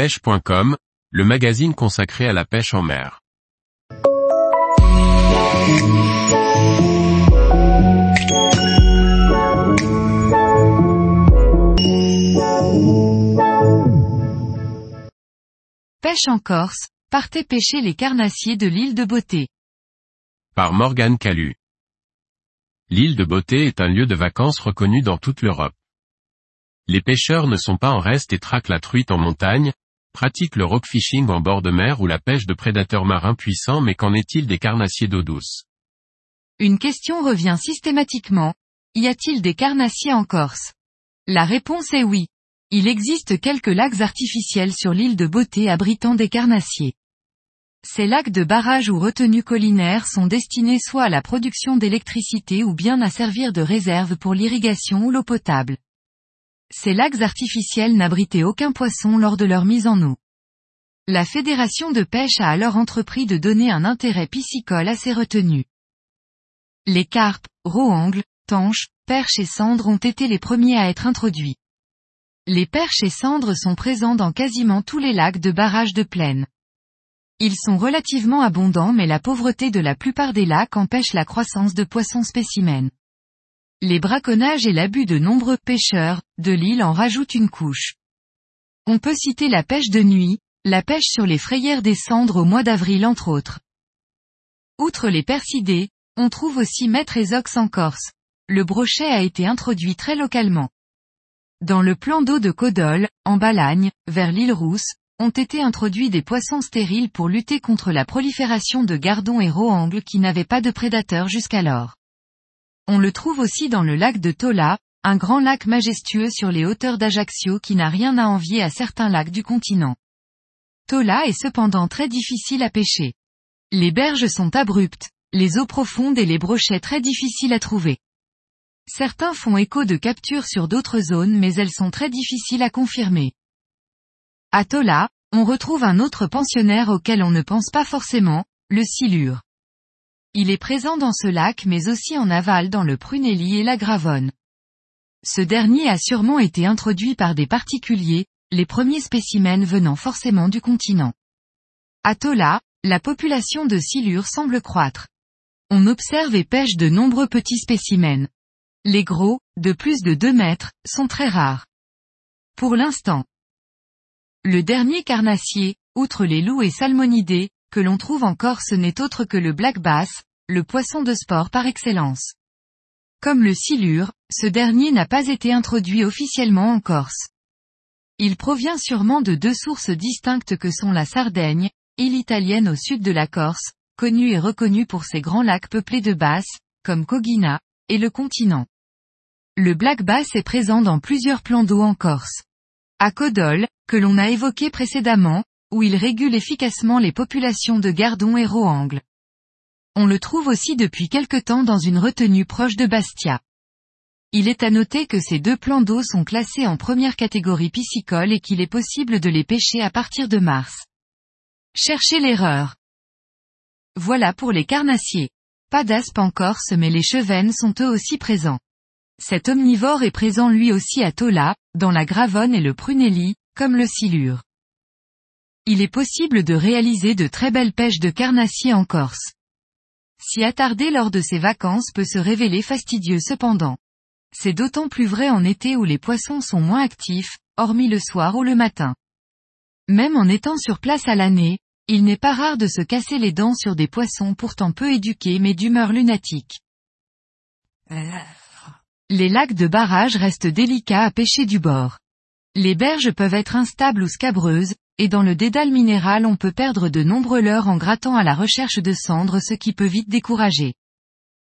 pêche.com, le magazine consacré à la pêche en mer. Pêche en Corse, partez pêcher les carnassiers de l'île de Beauté. Par Morgane Calu. L'île de Beauté est un lieu de vacances reconnu dans toute l'Europe. Les pêcheurs ne sont pas en reste et traquent la truite en montagne, pratiquent le rockfishing en bord de mer ou la pêche de prédateurs marins puissants mais qu'en est-il des carnassiers d'eau douce? Une question revient systématiquement. Y a-t-il des carnassiers en Corse? La réponse est oui. Il existe quelques lacs artificiels sur l'île de Beauté abritant des carnassiers. Ces lacs de barrage ou retenues collinaires sont destinés soit à la production d'électricité ou bien à servir de réserve pour l'irrigation ou l'eau potable. Ces lacs artificiels n'abritaient aucun poisson lors de leur mise en eau. La Fédération de pêche a alors entrepris de donner un intérêt piscicole à ces retenues. Les carpes, roangles, tanches, perches et cendres ont été les premiers à être introduits. Les perches et cendres sont présents dans quasiment tous les lacs de barrage de plaine. Ils sont relativement abondants mais la pauvreté de la plupart des lacs empêche la croissance de poissons spécimens. Les braconnages et l'abus de nombreux pêcheurs de l'île en rajoutent une couche. On peut citer la pêche de nuit, la pêche sur les frayères des cendres au mois d'avril entre autres. Outre les persidés, on trouve aussi maître et ox en Corse. Le brochet a été introduit très localement. Dans le plan d'eau de Codol, en Balagne, vers l'île Rousse, ont été introduits des poissons stériles pour lutter contre la prolifération de gardons et roangles qui n'avaient pas de prédateurs jusqu'alors. On le trouve aussi dans le lac de Tola, un grand lac majestueux sur les hauteurs d'Ajaccio qui n'a rien à envier à certains lacs du continent. Tola est cependant très difficile à pêcher. Les berges sont abruptes, les eaux profondes et les brochets très difficiles à trouver. Certains font écho de captures sur d'autres zones mais elles sont très difficiles à confirmer. À Tola, on retrouve un autre pensionnaire auquel on ne pense pas forcément, le silure. Il est présent dans ce lac mais aussi en aval dans le Prunelli et la Gravonne. Ce dernier a sûrement été introduit par des particuliers, les premiers spécimens venant forcément du continent. À Tola, la population de silure semble croître. On observe et pêche de nombreux petits spécimens. Les gros, de plus de 2 mètres, sont très rares. Pour l'instant, le dernier carnassier, outre les loups et salmonidés, que l'on trouve en Corse n'est autre que le black bass, le poisson de sport par excellence. Comme le silure, ce dernier n'a pas été introduit officiellement en Corse. Il provient sûrement de deux sources distinctes que sont la Sardaigne, île italienne au sud de la Corse, connue et reconnue pour ses grands lacs peuplés de basses, comme Cogina, et le continent. Le black bass est présent dans plusieurs plans d'eau en Corse. À Codol, que l'on a évoqué précédemment, où il régule efficacement les populations de gardons et roangles. On le trouve aussi depuis quelque temps dans une retenue proche de Bastia. Il est à noter que ces deux plans d'eau sont classés en première catégorie piscicole et qu'il est possible de les pêcher à partir de mars. Cherchez l'erreur. Voilà pour les carnassiers. Pas d'aspe en Corse mais les chevennes sont eux aussi présents. Cet omnivore est présent lui aussi à Tola, dans la Gravonne et le Prunelli, comme le silure. Il est possible de réaliser de très belles pêches de carnassiers en Corse. S'y attarder lors de ces vacances peut se révéler fastidieux cependant. C'est d'autant plus vrai en été où les poissons sont moins actifs, hormis le soir ou le matin. Même en étant sur place à l'année, il n'est pas rare de se casser les dents sur des poissons pourtant peu éduqués mais d'humeur lunatique. Les lacs de barrage restent délicats à pêcher du bord. Les berges peuvent être instables ou scabreuses, et dans le dédale minéral on peut perdre de nombreux leurres en grattant à la recherche de cendres ce qui peut vite décourager.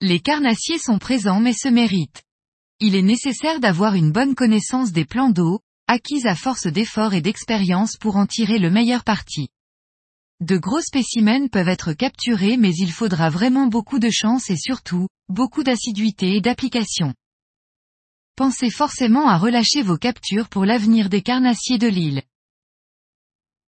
Les carnassiers sont présents mais se méritent. Il est nécessaire d'avoir une bonne connaissance des plans d'eau, acquise à force d'efforts et d'expérience pour en tirer le meilleur parti. De gros spécimens peuvent être capturés mais il faudra vraiment beaucoup de chance et surtout, beaucoup d'assiduité et d'application pensez forcément à relâcher vos captures pour l'avenir des carnassiers de l'île.